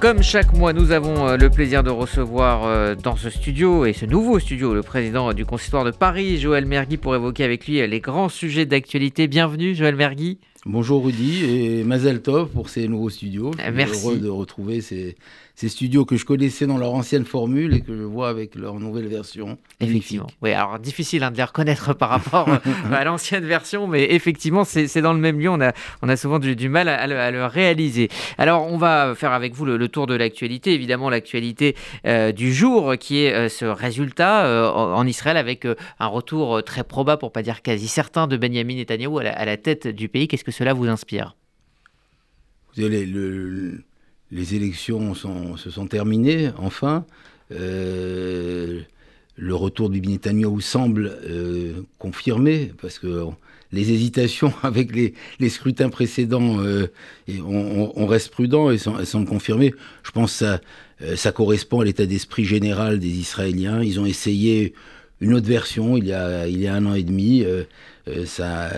Comme chaque mois, nous avons euh, le plaisir de recevoir euh, dans ce studio et ce nouveau studio le président du consistoire de Paris, Joël Mergui, pour évoquer avec lui les grands sujets d'actualité. Bienvenue, Joël Mergui. Bonjour Rudy et Mazel Tov pour ces nouveaux studios. Je suis heureux de retrouver ces, ces studios que je connaissais dans leur ancienne formule et que je vois avec leur nouvelle version. Effectivement. Oui, alors difficile hein, de les reconnaître par rapport euh, à l'ancienne version, mais effectivement, c'est dans le même lieu. On a, on a souvent du, mal à, le, réaliser. Alors, on va faire avec vous le, tour de l'actualité. Évidemment, l'actualité euh, du jour qui est euh, ce résultat en Israël avec un retour très probable, pour pas dire quasi certain, de Benjamin Netanyahu à la tête du pays. Qu'est-ce que cela vous inspire? Vous avez le, les élections se sont terminées, enfin. Euh, le retour du Netanyahu semble euh, confirmé, parce que les hésitations avec les, scrutins précédents, euh, on, reste prudent et elles semblent confirmées. Je pense que ça, ça correspond à l'état d'esprit général des Israéliens. Ils ont essayé une autre version il y a, un an et demi. ça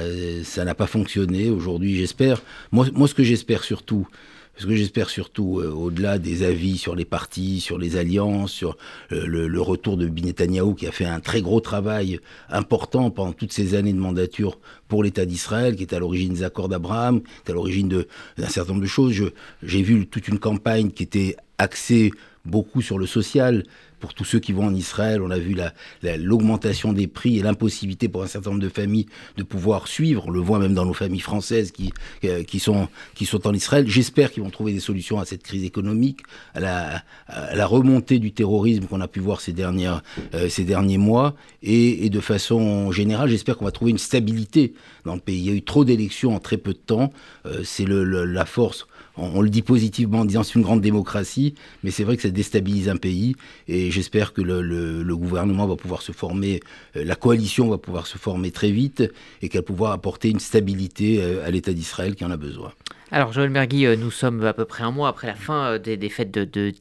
n'a pas fonctionné. Aujourd'hui, j'espère. Moi, ce que j'espère surtout, ce que j'espère surtout, euh, au-delà des avis sur les partis, sur les alliances, sur euh, le, retour de Netanyahou qui a fait un très gros travail important pendant toutes ces années de mandature pour l'État d'Israël, qui est à l'origine des accords d'Abraham, qui est à l'origine d'un certain nombre de choses. J'ai vu toute une campagne qui était axée beaucoup sur le social, pour tous ceux qui vont en Israël. On a vu l'augmentation des prix et l'impossibilité pour un certain nombre de familles de pouvoir suivre. On le voit même dans nos familles françaises qui, euh, qui, sont, qui sont en Israël. J'espère qu'ils vont trouver des solutions à cette crise économique, à la, la remontée du terrorisme qu'on a pu voir ces, dernières, euh, ces derniers mois. Et, de façon générale, j'espère qu'on va trouver une stabilité dans le pays. Il y a eu trop d'élections en très peu de temps. Euh, c'est la force on, le dit positivement en disant c'est une grande démocratie, mais c'est vrai que ça déstabilise un pays et j'espère que le, gouvernement va pouvoir se former, euh, la coalition va pouvoir se former très vite et qu'elle va pouvoir apporter une stabilité euh, à l'État d'Israël qui en a besoin. Alors Joël Mergui, euh, nous sommes à peu près un mois après la fin des, fêtes de, de.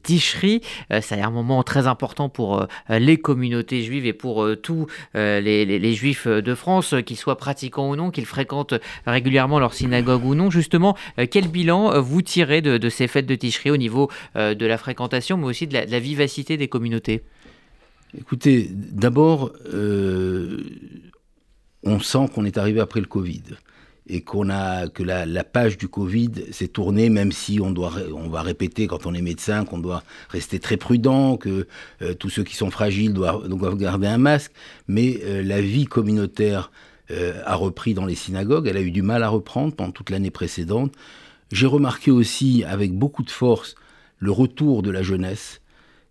C'est un moment très important pour les communautés juives et pour tous les, juifs de France, qu'ils soient pratiquants ou non, qu'ils fréquentent régulièrement leur synagogue ou non. Justement, quel bilan vous tirez de, ces fêtes de Tishri au niveau de la fréquentation, mais aussi de la, vivacité des communautés? Écoutez, d'abord, on sent qu'on est arrivé après le Covid et qu'on a que la, page du Covid s'est tournée, même si on doit, on va répéter quand on est médecin qu'on doit rester très prudent, que euh, tous ceux qui sont fragiles doivent, doivent garder un masque, mais euh, la vie communautaire euh, a repris dans les synagogues. Elle a eu du mal à reprendre pendant toute l'année précédente. J'ai remarqué aussi avec beaucoup de force le retour de la jeunesse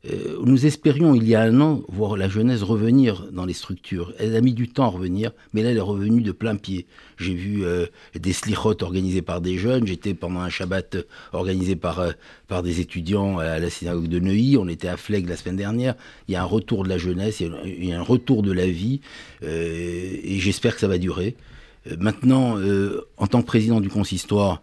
nous espérions il y a un an voir la jeunesse revenir dans les structures. Elle a mis du temps à revenir, mais là elle est revenue de plein pied. J'ai vu euh, des slichotes organisés par des jeunes. J'étais pendant un Shabbat organisé par, euh, par des étudiants à la synagogue de Neuilly. On était à Flegg la semaine dernière. Il y a un retour de la jeunesse, il y a un retour de la vie, et j'espère que ça va durer. Maintenant, en tant que président du consistoire,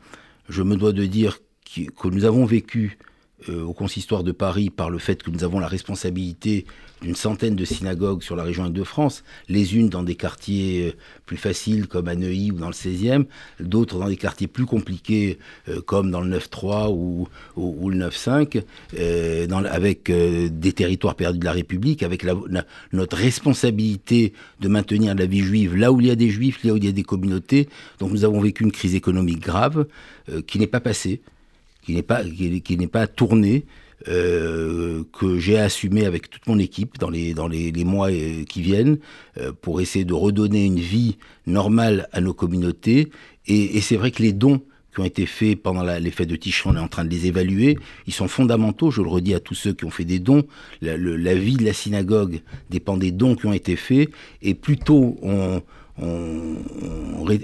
je me dois de dire que nous avons vécu euh, au consistoire de Paris par le fait que nous avons la responsabilité d'une centaine de synagogues sur la région Île-de-France, les unes dans des quartiers euh, plus faciles comme à Neuilly ou dans le 16e, d'autres dans des quartiers plus compliqués euh, comme dans le 9-3 ou, ou, le 9-5, avec des territoires perdus de la République, avec notre responsabilité de maintenir la vie juive là où il y a des juifs, là où il y a des communautés. Donc nous avons vécu une crise économique grave qui n'est pas passée qui n'est pas, qui, n'est pas tourné, euh, que j'ai assumé avec toute mon équipe dans les, dans les, mois euh, qui viennent euh, pour essayer de redonner une vie normale à nos communautés. Et, c'est vrai que les dons qui ont été faits pendant les fêtes de Tichon, on est en train de les évaluer. Ils sont fondamentaux, je le redis à tous ceux qui ont fait des dons. La, vie de la synagogue dépend des dons qui ont été faits. Et plus tôt on,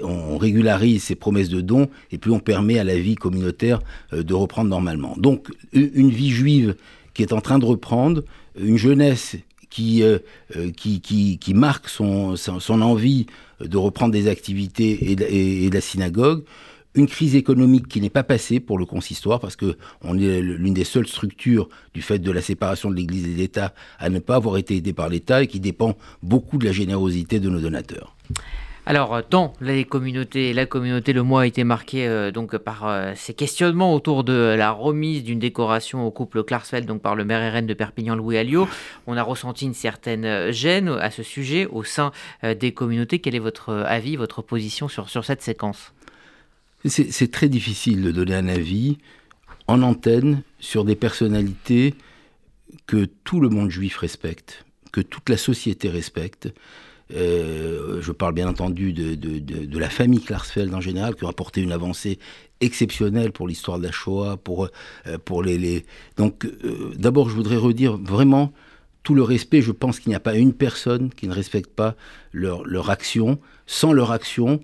on, régularise ces promesses de dons et plus on permet à la vie communautaire euh, de reprendre normalement. Donc une vie juive qui est en train de reprendre, une jeunesse qui, euh, euh, qui, qui, marque son, son, envie de reprendre des activités et de, la synagogue, une crise économique qui n'est pas passée pour le consistoire, parce que on est l'une des seules structures du fait de la séparation de l'Église et de l'État à ne pas avoir été aidée par l'État et qui dépend beaucoup de la générosité de nos donateurs. Alors, dans les communautés, la communauté, le mois a été marqué euh, donc par euh, ces questionnements autour de la remise d'une décoration au couple Klarsfeld, donc par le maire RN de Perpignan, Louis Alliot. On a ressenti une certaine gêne à ce sujet au sein euh, des communautés. Quel est votre avis, votre position sur, sur cette séquence? C'est très difficile de donner un avis en antenne sur des personnalités que tout le monde juif respecte, que toute la société respecte euh, je parle bien entendu de, la famille Klarsfeld en général, qui ont apporté une avancée exceptionnelle pour l'histoire de la Shoah, pour, euh, pour les, Donc, euh, d'abord, je voudrais redire vraiment tout le respect. Je pense qu'il n'y a pas une personne qui ne respecte pas leur action. Sans leur action,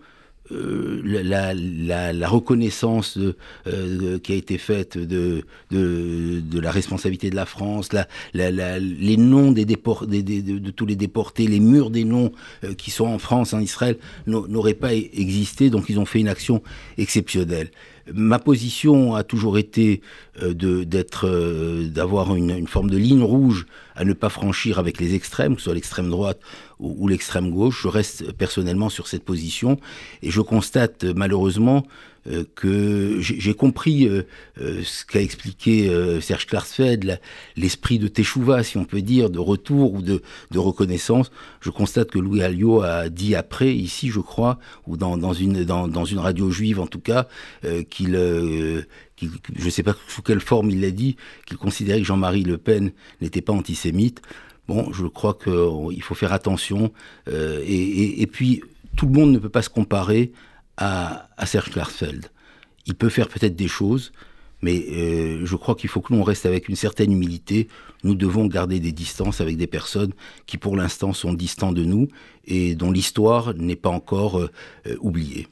euh, la, reconnaissance euh, qui a été faite de, de, la responsabilité de la France, les noms des, de, tous les déportés, les murs des noms euh, qui sont en France, en Israël, n'auraient pas existé. Donc ils ont fait une action exceptionnelle. Ma position a toujours été d'être, d'avoir une, une, forme de ligne rouge à ne pas franchir avec les extrêmes, que ce soit l'extrême droite ou, l'extrême gauche. Je reste personnellement sur cette position et je constate malheureusement euh, que j'ai compris euh, euh, ce qu'a expliqué Serge Klarsfeld, l'esprit de Teshuva, si on peut dire, de retour ou de, reconnaissance. Je constate que Louis Alliot a dit après, ici je crois, ou dans, une, dans, une radio juive en tout cas, qu'il je ne sais pas sous quelle forme il l'a dit, qu'il considérait que Jean-Marie Le Pen n'était pas antisémite. Bon, je crois qu'il faut faire attention. Et, puis, tout le monde ne peut pas se comparer à, Serge Klarsfeld. Il peut faire peut-être des choses, mais euh, je crois qu'il faut que l'on reste avec une certaine humilité. Nous devons garder des distances avec des personnes qui, pour l'instant, sont distantes de nous et dont l'histoire n'est pas encore euh, oubliée.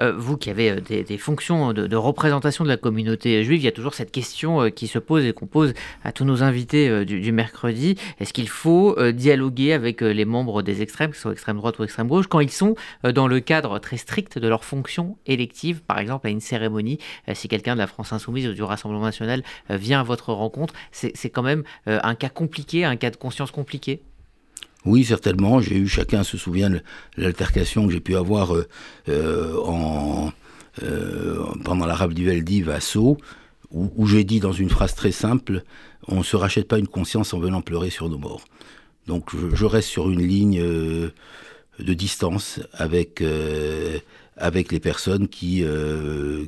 Euh, vous qui avez euh, des, fonctions de, représentation de la communauté juive, il y a toujours cette question euh, qui se pose et qu'on pose à tous nos invités du, mercredi. Est-ce qu'il faut dialoguer avec les membres des extrêmes, que ce soit extrême droite ou extrême gauche, quand ils sont dans le cadre très strict de leur fonction élective, par exemple à une cérémonie Si quelqu'un de la France Insoumise ou du Rassemblement National vient à votre rencontre, c'est quand même un cas compliqué, un cas de conscience compliqué? Oui, certainement. J'ai eu, chacun se souvient de l'altercation que j'ai pu avoir euh, euh, euh, pendant l'arabe du Veldiv à Sceaux, où, j'ai dit dans une phrase très simple on ne se rachète pas une conscience en venant pleurer sur nos morts. Donc je, reste sur une ligne de distance avec, avec les personnes qui,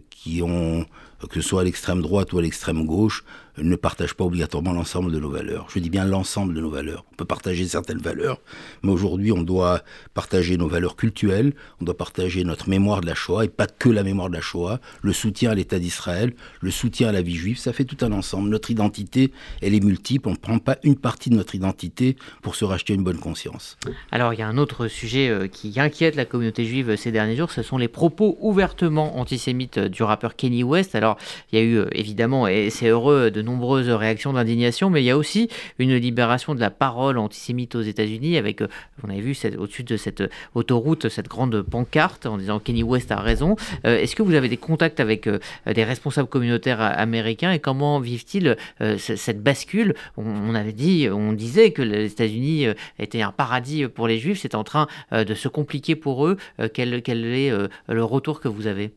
qui ont, que ce soit à l'extrême droite ou à l'extrême gauche, ne partage pas obligatoirement l'ensemble de nos valeurs. Je dis bien l'ensemble de nos valeurs. On peut partager certaines valeurs, mais aujourd'hui on doit partager nos valeurs culturelles, on doit partager notre mémoire de la Shoah, et pas que la mémoire de la Shoah, le soutien à l'État d'Israël, le soutien à la vie juive, ça fait tout un ensemble. Notre identité, elle est multiple, on ne prend pas une partie de notre identité pour se racheter une bonne conscience. Alors il y a un autre sujet euh, qui inquiète la communauté juive ces derniers jours, ce sont les propos ouvertement antisémites du rappeur Kenny West. Alors il y a eu euh, évidemment, et c'est heureux, de nombreuses réactions d'indignation, mais il y a aussi une libération de la parole antisémite aux États-Unis avec, euh, on avait vu au-dessus de cette autoroute, cette grande pancarte en disant Kenny West a raison. Euh, est-ce que vous avez des contacts avec euh, des responsables communautaires américains et comment vivent-ils cette bascule? On, avait dit, on disait que les États-Unis étaient un paradis pour les Juifs, c'est en train de se compliquer pour eux. quel, est le retour que vous avez?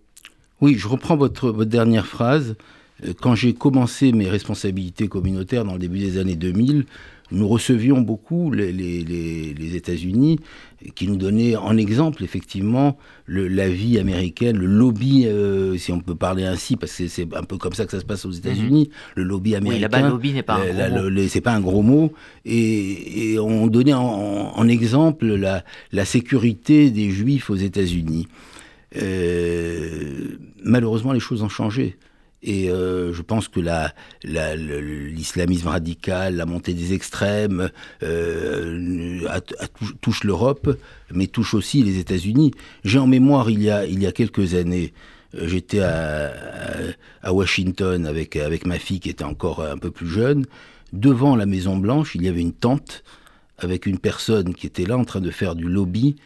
Oui, je reprends votre dernière phrase. Euh, quand j'ai commencé mes responsabilités communautaires dans le début des années 2000, nous recevions beaucoup les, les, États-Unis qui nous donnaient en exemple effectivement le, la vie américaine, le lobby, euh, si on peut parler ainsi, parce que c'est un peu comme ça que ça se passe aux États-Unis, mhm. le lobby américain. Oui, là-bas, lobby n'est pas un euh, gros mot. C'est pas un gros mot. Et, on donnait en, en exemple la, la, sécurité des Juifs aux États-Unis. malheureusement, les choses ont changé. Et euh, je pense que l'islamisme radical, la montée des extrêmes, euh, touche l'Europe, mais touche aussi les États-Unis. J'ai en mémoire, il y a, quelques années, euh, j'étais à, à, Washington avec, avec ma fille qui était encore un peu plus jeune. Devant la Maison Blanche, il y avait une tente avec une personne qui était là en train de faire du lobby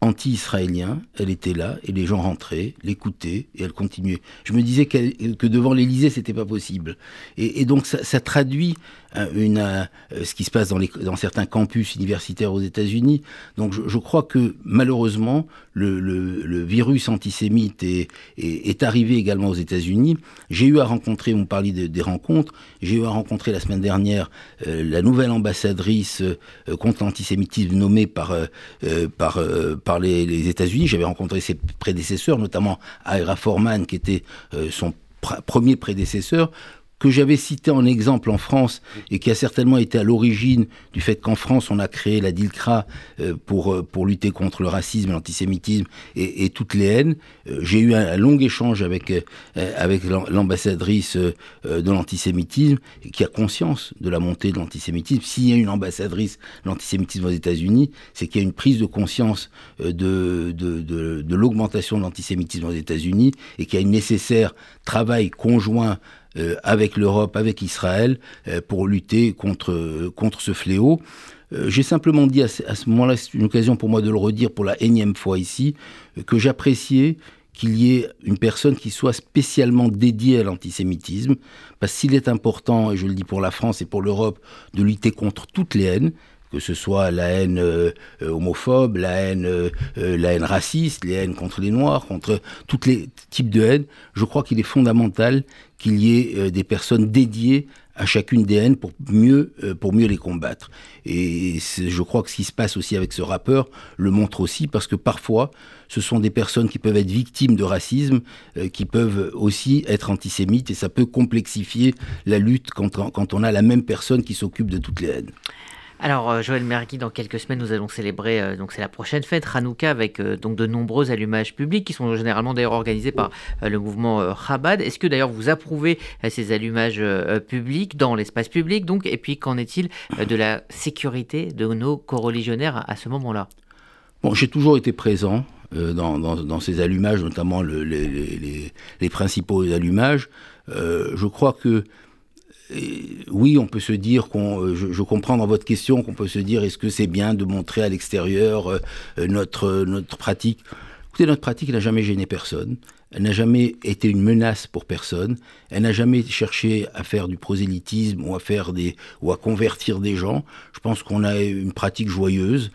anti-israélien, elle était là et les gens rentraient, l'écoutaient et elle continuait. Je me disais que devant l'Élysée, c'était pas possible. Et, donc ça, traduit une, euh, ce qui se passe dans, certains campus universitaires aux États-Unis. Donc je, crois que malheureusement, le, virus antisémite est, arrivé également aux États-Unis. J'ai eu à rencontrer, me parliez des rencontres, j'ai eu à rencontrer la semaine dernière euh, la nouvelle ambassadrice contre l'antisémitisme nommée par, les, États-Unis. J'avais rencontré ses prédécesseurs, notamment Ira Forman, qui était euh, son premier prédécesseur que j'avais cité en exemple en France et qui a certainement été à l'origine du fait qu'en France on a créé la DILCRA euh, pour, euh, pour lutter contre le racisme, l'antisémitisme et, toutes les haines. Euh, j'ai eu un, long échange avec, avec l'ambassadrice de l'antisémitisme qui a conscience de la montée de l'antisémitisme. S'il y a une ambassadrice de l'antisémitisme aux États-Unis, c'est qu'il y a une prise de conscience de, de, de, l'augmentation de l'antisémitisme aux États-Unis et qu'il y a un nécessaire travail conjoint avec l'Europe, avec Israël, euh, pour lutter contre, contre ce fléau. Euh, j'ai simplement dit à ce, moment-là, c'est une occasion pour moi de le redire pour la énième fois ici, que j'appréciais qu'il y ait une personne qui soit spécialement dédiée à l'antisémitisme, parce qu'il est important, et je le dis pour la France et pour l'Europe, de lutter contre toutes les haines, que ce soit la haine euh, euh, homophobe, la haine, euh, la haine raciste, les haines contre les Noirs, contre tous les types de haine, je crois qu'il est fondamental qu'il y ait des personnes dédiées à chacune des haines pour mieux, pour mieux les combattre. Et je crois que ce qui se passe aussi avec ce rappeur le montre aussi, parce que parfois, ce sont des personnes qui peuvent être victimes de racisme, qui peuvent aussi être antisémites, et ça peut complexifier la lutte quand, quand on a la même personne qui s'occupe de toutes les haines. Alors, euh, Joël Mergui, dans quelques semaines, nous allons célébrer, euh, donc c'est la prochaine fête, Hanouka, avec euh, donc de nombreux allumages publics qui sont généralement d'ailleurs organisés par le mouvement Chabad. Est-ce que d'ailleurs vous approuvez ces allumages publics dans l'espace public donc? Et puis, qu'en est-il de la sécurité de nos coreligionnaires à ce moment-là? Bon, j'ai toujours été présent dans, ces allumages, notamment le, les, les, les, principaux allumages. je crois que oui, on peut se dire qu'on, euh, je, comprends dans votre question qu'on peut se dire est-ce que c'est bien de montrer à l'extérieur euh, euh, notre pratique? Écoutez, notre pratique n'a jamais gêné personne. Elle n'a jamais été une menace pour personne. Elle n'a jamais cherché à faire du prosélytisme ou à faire des ou à convertir des gens. Je pense qu'on a une pratique joyeuse.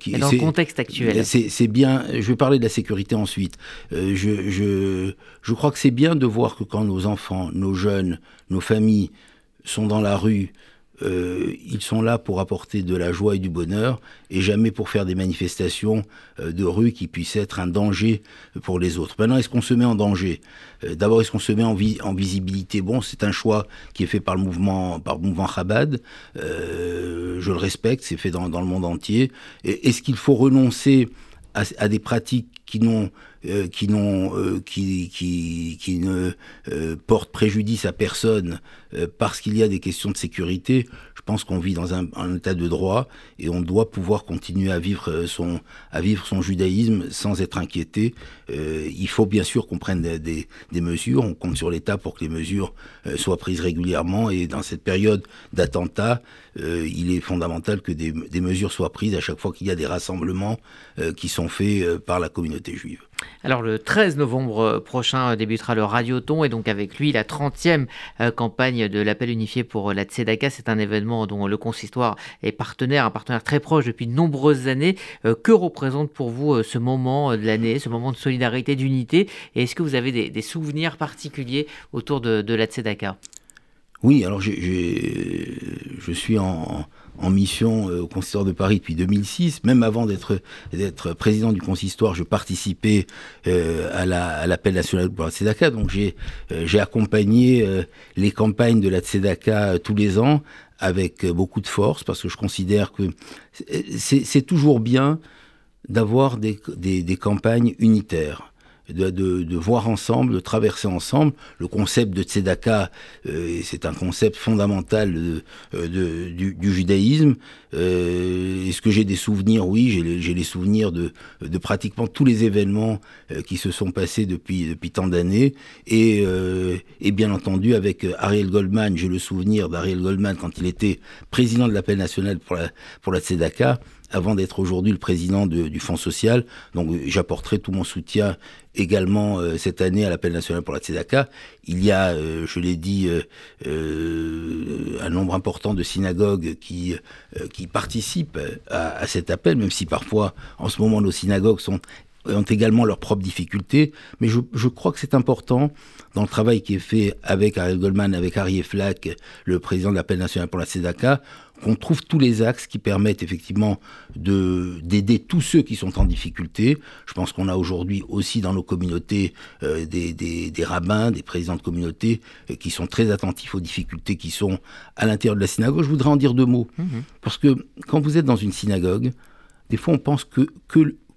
qui, dans le contexte actuel. C'est bien. Je vais parler de la sécurité ensuite. je, je, je crois que c'est bien de voir que quand nos enfants, nos jeunes, nos familles sont dans la rue, euh, ils sont là pour apporter de la joie et du bonheur et jamais pour faire des manifestations euh, de rue qui puissent être un danger pour les autres. Maintenant, est-ce qu'on se met en danger? Euh, D'abord, est-ce qu'on se met en, visibilité? Bon, c'est un choix qui est fait par le mouvement, par le mouvement Chabad. je le respecte, c'est fait dans, le monde entier. Est-ce qu'il faut renoncer à des pratiques qui n'ont euh, qui, n'ont, euh, qui, qui, qui, ne euh, portent préjudice à personne parce qu'il y a des questions de sécurité, je pense qu'on vit dans un, un, état de droit et on doit pouvoir continuer à vivre son, à vivre son judaïsme sans être inquiété. il faut bien sûr qu'on prenne des, des, des, mesures, on compte sur l'État pour que les mesures soient prises régulièrement et dans cette période d'attentat, il est fondamental que des, des, mesures soient prises à chaque fois qu'il y a des rassemblements qui sont faits par la communauté juive. Alors le 13 novembre euh, prochain euh, débutera le Radioton et donc avec lui la 30e euh, campagne de l'appel unifié pour la Tzedaka. C'est un événement dont le consistoire est partenaire, un partenaire très proche depuis de nombreuses années. Que représente pour vous ce moment de l'année, ce moment de solidarité, d'unité? Et est-ce que vous avez des, souvenirs particuliers autour de, la Tzedaka? Oui, alors je suis en en mission euh, au consistoire de Paris depuis 2006. Même avant d'être président du consistoire, je participais euh, à l'appel national pour la Tzedaka. Donc j'ai euh, accompagné les campagnes de la Tzedaka tous les ans avec beaucoup de force parce que je considère que c'est toujours bien d'avoir des, des, des campagnes unitaires de, de, voir ensemble, de traverser ensemble. Le concept de tzedaka, euh, c'est un concept fondamental de, euh, du, du, judaïsme. Euh, Est-ce que j'ai des souvenirs? Oui, j'ai les, souvenirs de, de, pratiquement tous les événements euh, qui se sont passés depuis, depuis tant d'années. Et, euh, et bien entendu, avec Ariel Goldman, j'ai le souvenir d'Ariel Goldman quand il était président de l'appel national pour la, pour la tzedaka avant d'être aujourd'hui le président du Fonds social. Donc j'apporterai tout mon soutien également euh, cette année à l'appel national pour la Tzedaka. Il y a, euh, je l'ai dit, euh, un nombre important de synagogues qui, qui participent à, cet appel, même si parfois, en ce moment, nos synagogues sont ont également leurs propres difficultés, mais je, je crois que c'est important dans le travail qui est fait avec Ariel Goldman, avec Harry Flack, le président de l'appel national pour la Tzedaka, qu'on trouve tous les axes qui permettent effectivement de d'aider tous ceux qui sont en difficulté. Je pense qu'on a aujourd'hui aussi dans nos communautés euh, des, des, des, rabbins, des présidents de communautés euh, qui sont très attentifs aux difficultés qui sont à l'intérieur de la synagogue. Je voudrais en dire deux mots. Mhm. Parce que quand vous êtes dans une synagogue, des fois on pense que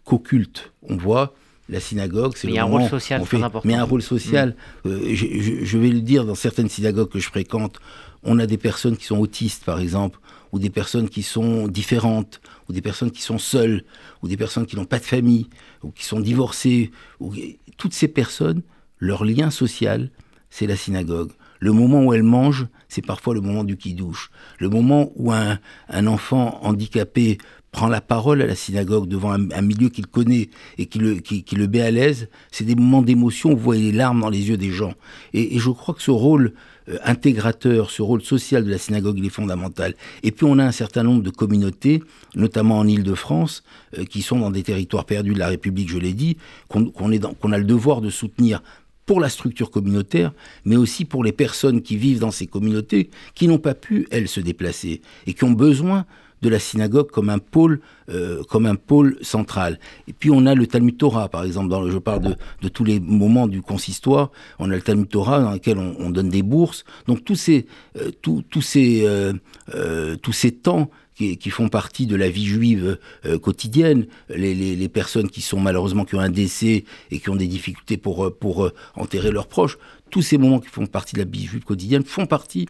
qu'au culte. On voit la synagogue, c'est le un rôle social très important. Mais un rôle social. Mhm. Euh, je, je, vais le dire dans certaines synagogues que je fréquente, on a des personnes qui sont autistes, par exemple, ou des personnes qui sont différentes, ou des personnes qui sont seules, ou des personnes qui n'ont pas de famille, ou qui sont divorcées. Ou... Toutes ces personnes, leur lien social, c'est la synagogue. Le moment où elles mangent, c'est parfois le moment du qui-douche. Le moment où un, un, enfant handicapé prend la parole à la synagogue devant un, milieu qu'il connaît et qui le, qui, met à l'aise, c'est des moments d'émotion vous voyez les larmes dans les yeux des gens. Et, je crois que ce rôle euh, intégrateur, ce rôle social de la synagogue, il est fondamental. Et puis on a un certain nombre de communautés, notamment en Île-de-France, euh, qui sont dans des territoires perdus de la République, je l'ai dit, qu'on a le devoir de soutenir pour la structure communautaire, mais aussi pour les personnes qui vivent dans ces communautés, qui n'ont pas pu, elles, se déplacer, et qui ont besoin de la synagogue comme un pôle, euh, comme un pôle central. Et puis on a le Talmud Torah, par exemple. Dans je parle de, de, tous les moments du consistoire. On a le Talmud Torah dans lequel on, on donne des bourses. Donc tous ces, euh, tous, tous ces, euh, tous ces temps qui, font partie de la vie juive quotidienne, les, les, les, personnes qui sont malheureusement qui ont un décès et qui ont des difficultés pour pour enterrer leurs proches, tous ces moments qui font partie de la vie juive quotidienne font partie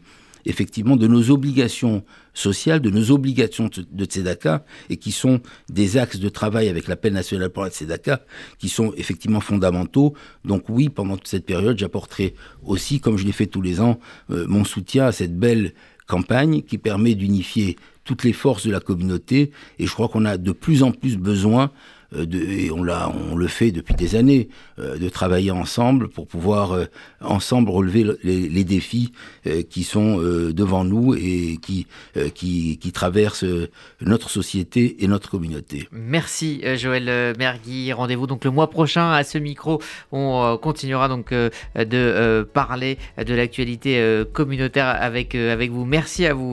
effectivement de nos obligations sociales, de nos obligations de Tzedaka, et qui sont des axes de travail avec l'appel national pour la Tzedaka, qui sont effectivement fondamentaux. Donc oui, pendant toute cette période, j'apporterai aussi, comme je l'ai fait tous les ans, euh, mon soutien à cette belle campagne qui permet d'unifier toutes les forces de la communauté, et je crois qu'on a de plus en plus besoin de, et on, l'a, on le fait depuis des années, euh, de travailler ensemble pour pouvoir euh, ensemble relever les, les défis qui sont devant nous et qui, qui, qui traversent notre société et notre communauté. Merci Joël Mergui. Rendez-vous donc le mois prochain à ce micro. On continuera donc de parler de l'actualité communautaire avec, avec vous. Merci à vous.